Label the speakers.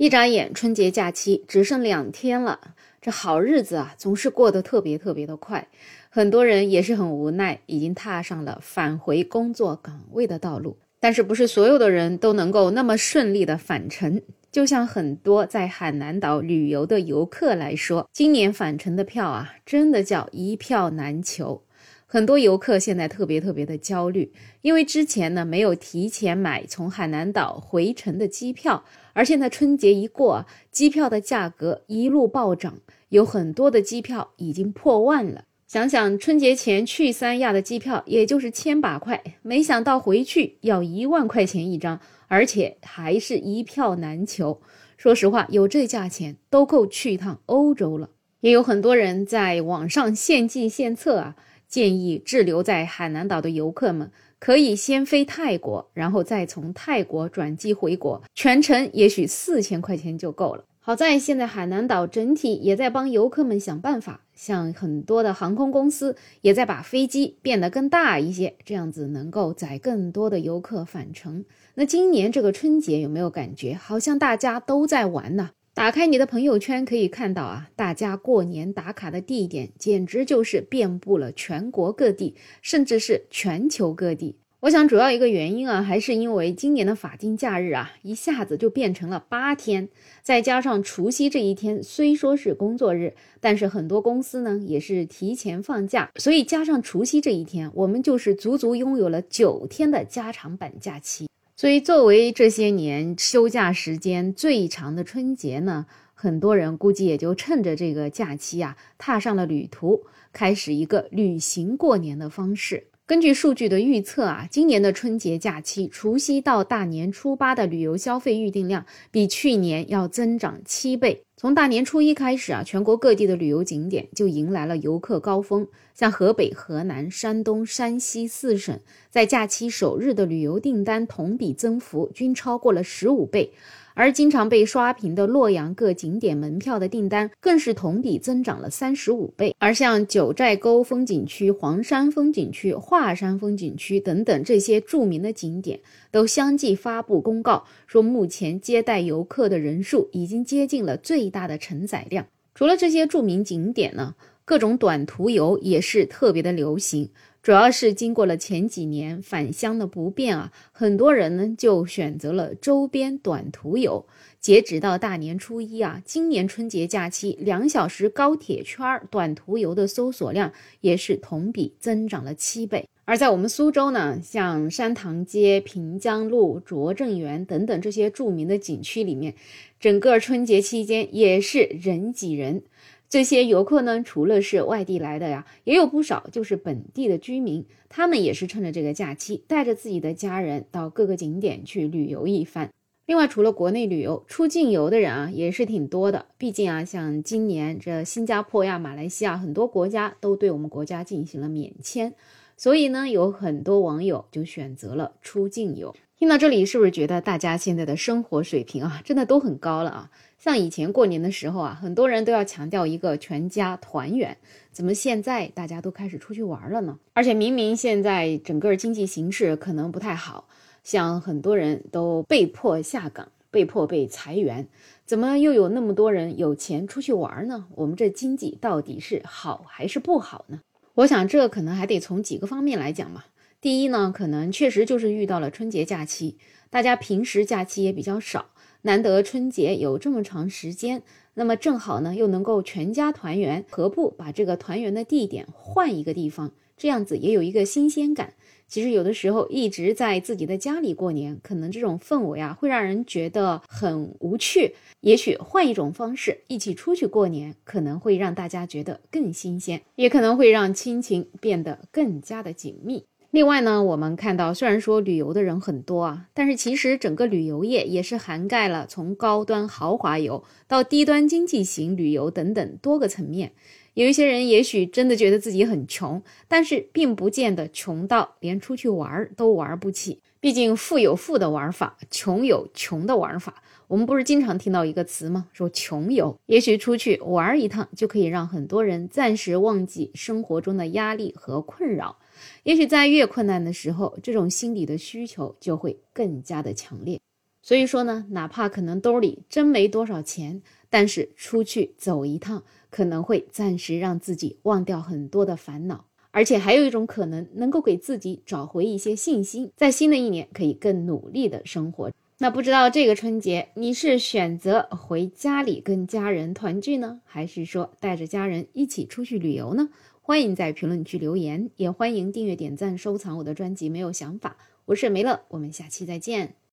Speaker 1: 一眨眼，春节假期只剩两天了，这好日子啊，总是过得特别特别的快。很多人也是很无奈，已经踏上了返回工作岗位的道路。但是，不是所有的人都能够那么顺利的返程。就像很多在海南岛旅游的游客来说，今年返程的票啊，真的叫一票难求。很多游客现在特别特别的焦虑，因为之前呢没有提前买从海南岛回程的机票，而现在春节一过，机票的价格一路暴涨，有很多的机票已经破万了。想想春节前去三亚的机票也就是千把块，没想到回去要一万块钱一张，而且还是一票难求。说实话，有这价钱都够去一趟欧洲了。也有很多人在网上献计献策啊。建议滞留在海南岛的游客们可以先飞泰国，然后再从泰国转机回国，全程也许四千块钱就够了。好在现在海南岛整体也在帮游客们想办法，像很多的航空公司也在把飞机变得更大一些，这样子能够载更多的游客返程。那今年这个春节有没有感觉好像大家都在玩呢？打开你的朋友圈，可以看到啊，大家过年打卡的地点简直就是遍布了全国各地，甚至是全球各地。我想主要一个原因啊，还是因为今年的法定假日啊，一下子就变成了八天，再加上除夕这一天，虽说是工作日，但是很多公司呢也是提前放假，所以加上除夕这一天，我们就是足足拥有了九天的加长版假期。所以，作为这些年休假时间最长的春节呢，很多人估计也就趁着这个假期啊，踏上了旅途，开始一个旅行过年的方式。根据数据的预测啊，今年的春节假期，除夕到大年初八的旅游消费预订量比去年要增长七倍。从大年初一开始啊，全国各地的旅游景点就迎来了游客高峰，像河北、河南、山东、山西四省，在假期首日的旅游订单同比增幅均超过了十五倍。而经常被刷屏的洛阳各景点门票的订单更是同比增长了三十五倍。而像九寨沟风景区、黄山风景区、华山风景区等等这些著名的景点，都相继发布公告，说目前接待游客的人数已经接近了最大的承载量。除了这些著名景点呢，各种短途游也是特别的流行。主要是经过了前几年返乡的不便啊，很多人呢就选择了周边短途游。截止到大年初一啊，今年春节假期两小时高铁圈短途游的搜索量也是同比增长了七倍。而在我们苏州呢，像山塘街、平江路、拙政园等等这些著名的景区里面，整个春节期间也是人挤人。这些游客呢，除了是外地来的呀，也有不少就是本地的居民，他们也是趁着这个假期，带着自己的家人到各个景点去旅游一番。另外，除了国内旅游，出境游的人啊也是挺多的。毕竟啊，像今年这新加坡呀、马来西亚很多国家都对我们国家进行了免签，所以呢，有很多网友就选择了出境游。听到这里，是不是觉得大家现在的生活水平啊，真的都很高了啊？像以前过年的时候啊，很多人都要强调一个全家团圆，怎么现在大家都开始出去玩了呢？而且明明现在整个经济形势可能不太好，像很多人都被迫下岗、被迫被裁员，怎么又有那么多人有钱出去玩呢？我们这经济到底是好还是不好呢？我想这可能还得从几个方面来讲吧。第一呢，可能确实就是遇到了春节假期，大家平时假期也比较少。难得春节有这么长时间，那么正好呢，又能够全家团圆，何不把这个团圆的地点换一个地方？这样子也有一个新鲜感。其实有的时候一直在自己的家里过年，可能这种氛围啊，会让人觉得很无趣。也许换一种方式，一起出去过年，可能会让大家觉得更新鲜，也可能会让亲情变得更加的紧密。另外呢，我们看到，虽然说旅游的人很多啊，但是其实整个旅游业也是涵盖了从高端豪华游到低端经济型旅游等等多个层面。有一些人也许真的觉得自己很穷，但是并不见得穷到连出去玩都玩不起。毕竟富有富的玩法，穷有穷的玩法。我们不是经常听到一个词吗？说穷游。也许出去玩一趟，就可以让很多人暂时忘记生活中的压力和困扰。也许在越困难的时候，这种心理的需求就会更加的强烈。所以说呢，哪怕可能兜里真没多少钱，但是出去走一趟，可能会暂时让自己忘掉很多的烦恼，而且还有一种可能，能够给自己找回一些信心，在新的一年可以更努力的生活。那不知道这个春节你是选择回家里跟家人团聚呢，还是说带着家人一起出去旅游呢？欢迎在评论区留言，也欢迎订阅、点赞、收藏我的专辑。没有想法，我是梅乐，我们下期再见。